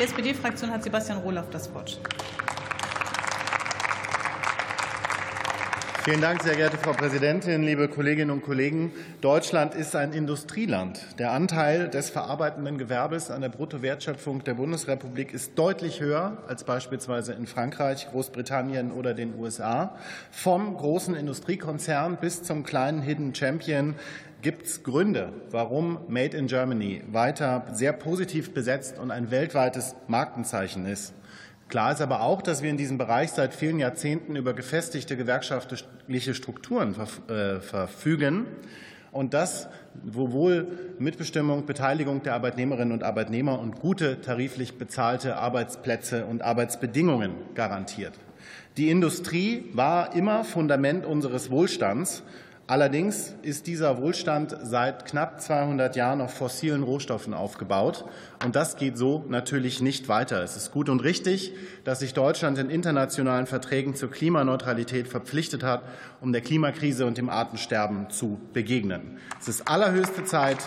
Die SPD-Fraktion hat Sebastian Rohloff das Wort. Vielen Dank, sehr geehrte Frau Präsidentin, liebe Kolleginnen und Kollegen. Deutschland ist ein Industrieland. Der Anteil des verarbeitenden Gewerbes an der Bruttowertschöpfung der Bundesrepublik ist deutlich höher als beispielsweise in Frankreich, Großbritannien oder den USA. Vom großen Industriekonzern bis zum kleinen Hidden Champion gibt es Gründe, warum Made in Germany weiter sehr positiv besetzt und ein weltweites Markenzeichen ist. Klar ist aber auch, dass wir in diesem Bereich seit vielen Jahrzehnten über gefestigte gewerkschaftliche Strukturen äh, verfügen und das sowohl Mitbestimmung, Beteiligung der Arbeitnehmerinnen und Arbeitnehmer und gute tariflich bezahlte Arbeitsplätze und Arbeitsbedingungen garantiert. Die Industrie war immer Fundament unseres Wohlstands Allerdings ist dieser Wohlstand seit knapp 200 Jahren auf fossilen Rohstoffen aufgebaut. Und das geht so natürlich nicht weiter. Es ist gut und richtig, dass sich Deutschland in internationalen Verträgen zur Klimaneutralität verpflichtet hat, um der Klimakrise und dem Artensterben zu begegnen. Es ist allerhöchste Zeit,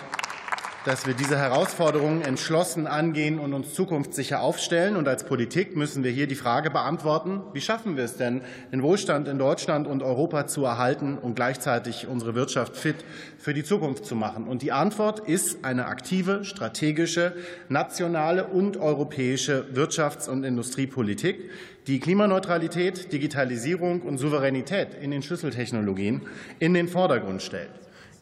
dass wir diese Herausforderungen entschlossen angehen und uns zukunftssicher aufstellen. Und als Politik müssen wir hier die Frage beantworten, wie schaffen wir es denn, den Wohlstand in Deutschland und Europa zu erhalten und gleichzeitig unsere Wirtschaft fit für die Zukunft zu machen. Und die Antwort ist eine aktive, strategische, nationale und europäische Wirtschafts- und Industriepolitik, die Klimaneutralität, Digitalisierung und Souveränität in den Schlüsseltechnologien in den Vordergrund stellt.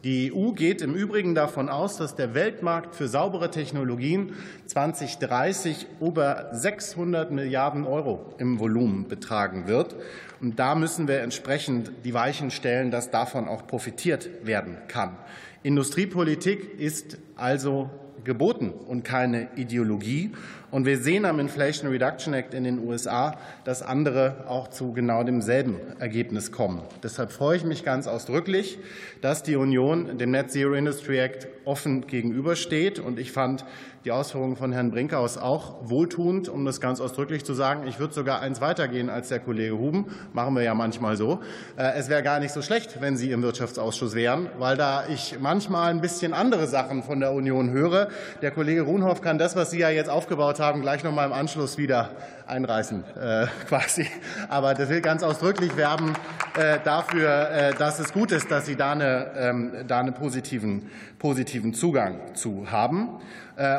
Die EU geht im Übrigen davon aus, dass der Weltmarkt für saubere Technologien 2030 über 600 Milliarden Euro im Volumen betragen wird. Und da müssen wir entsprechend die Weichen stellen, dass davon auch profitiert werden kann. Industriepolitik ist also geboten und keine Ideologie. Und wir sehen am Inflation Reduction Act in den USA, dass andere auch zu genau demselben Ergebnis kommen. Deshalb freue ich mich ganz ausdrücklich, dass die Union dem Net Zero Industry Act offen gegenübersteht. Und ich fand die Ausführungen von Herrn Brinkhaus auch wohltuend, um das ganz ausdrücklich zu sagen. Ich würde sogar eins weitergehen als der Kollege Huben. Machen wir ja manchmal so. Äh, es wäre gar nicht so schlecht, wenn Sie im Wirtschaftsausschuss wären, weil da ich manchmal ein bisschen andere Sachen von der Union höre. Der Kollege Runhoff kann das, was Sie ja jetzt aufgebaut haben, gleich noch mal im Anschluss wieder einreißen, äh, quasi. Aber das will ganz ausdrücklich werben äh, dafür, dass es gut ist, dass Sie da, eine, ähm, da einen positiven, positiven Zugang zu haben.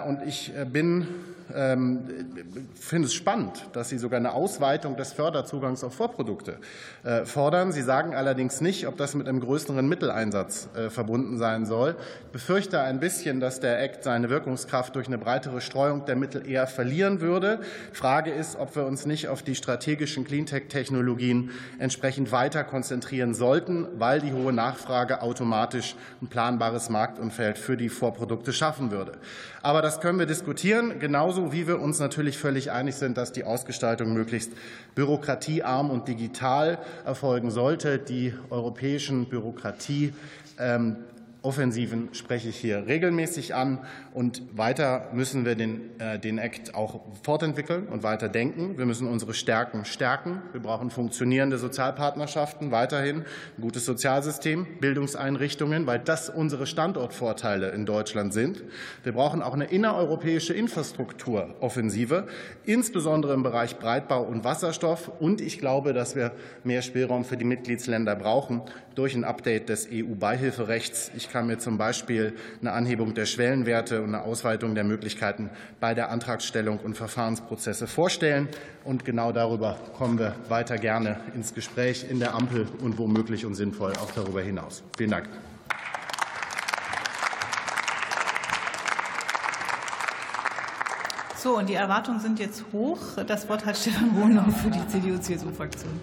Und ich bin ähm, finde es spannend, dass Sie sogar eine Ausweitung des Förderzugangs auf Vorprodukte äh, fordern. Sie sagen allerdings nicht, ob das mit einem größeren Mitteleinsatz äh, verbunden sein soll. Ich befürchte ein bisschen, dass der Act seine Wirkungskraft durch eine breitere Streuung der Mittel eher verlieren würde. Frage ist, ob wir uns nicht auf die strategischen Cleantech-Technologien entsprechend weiter konzentrieren sollten, weil die hohe Nachfrage automatisch ein planbares Marktumfeld für die Vorprodukte schaffen würde. Aber das können wir diskutieren, genauso wie wir uns natürlich völlig einig sind, dass die Ausgestaltung möglichst bürokratiearm und digital erfolgen sollte. Die europäischen Bürokratie ähm, Offensiven spreche ich hier regelmäßig an. Und weiter müssen wir den, äh, den Act auch fortentwickeln und weiter denken. Wir müssen unsere Stärken stärken. Wir brauchen funktionierende Sozialpartnerschaften, weiterhin ein gutes Sozialsystem, Bildungseinrichtungen, weil das unsere Standortvorteile in Deutschland sind. Wir brauchen auch eine innereuropäische Infrastrukturoffensive, insbesondere im Bereich Breitbau und Wasserstoff. Und ich glaube, dass wir mehr Spielraum für die Mitgliedsländer brauchen durch ein Update des EU-Beihilferechts. Ich kann mir zum Beispiel eine Anhebung der Schwellenwerte und eine Ausweitung der Möglichkeiten bei der Antragstellung und Verfahrensprozesse vorstellen. Und genau darüber kommen wir weiter gerne ins Gespräch in der Ampel und womöglich und sinnvoll auch darüber hinaus. Vielen Dank. So, und die Erwartungen sind jetzt hoch. Das Wort hat Stefan Wohnhoff für die CDU-CSU-Fraktion.